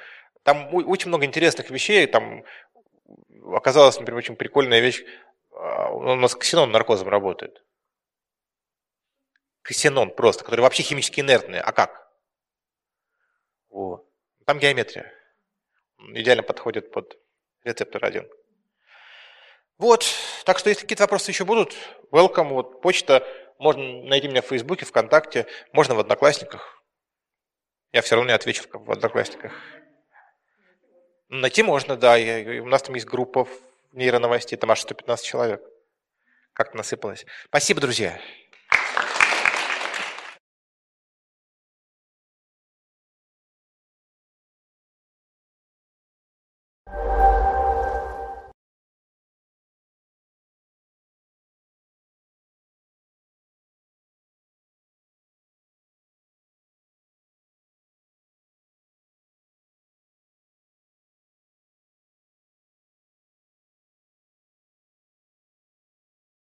Там очень много интересных вещей, там оказалась, например, очень прикольная вещь, а, у нас ксенон наркозом работает. Ксенон просто, который вообще химически инертный. А как? Вот. Там геометрия. Идеально подходит под рецептор один. Вот, так что если какие-то вопросы еще будут, welcome, вот почта, можно найти меня в Фейсбуке, ВКонтакте, можно в Одноклассниках. Я все равно не отвечу в Одноклассниках. Найти можно, да. У нас там есть группа нейроновостей, там аж 115 человек. Как-то насыпалось. Спасибо, друзья.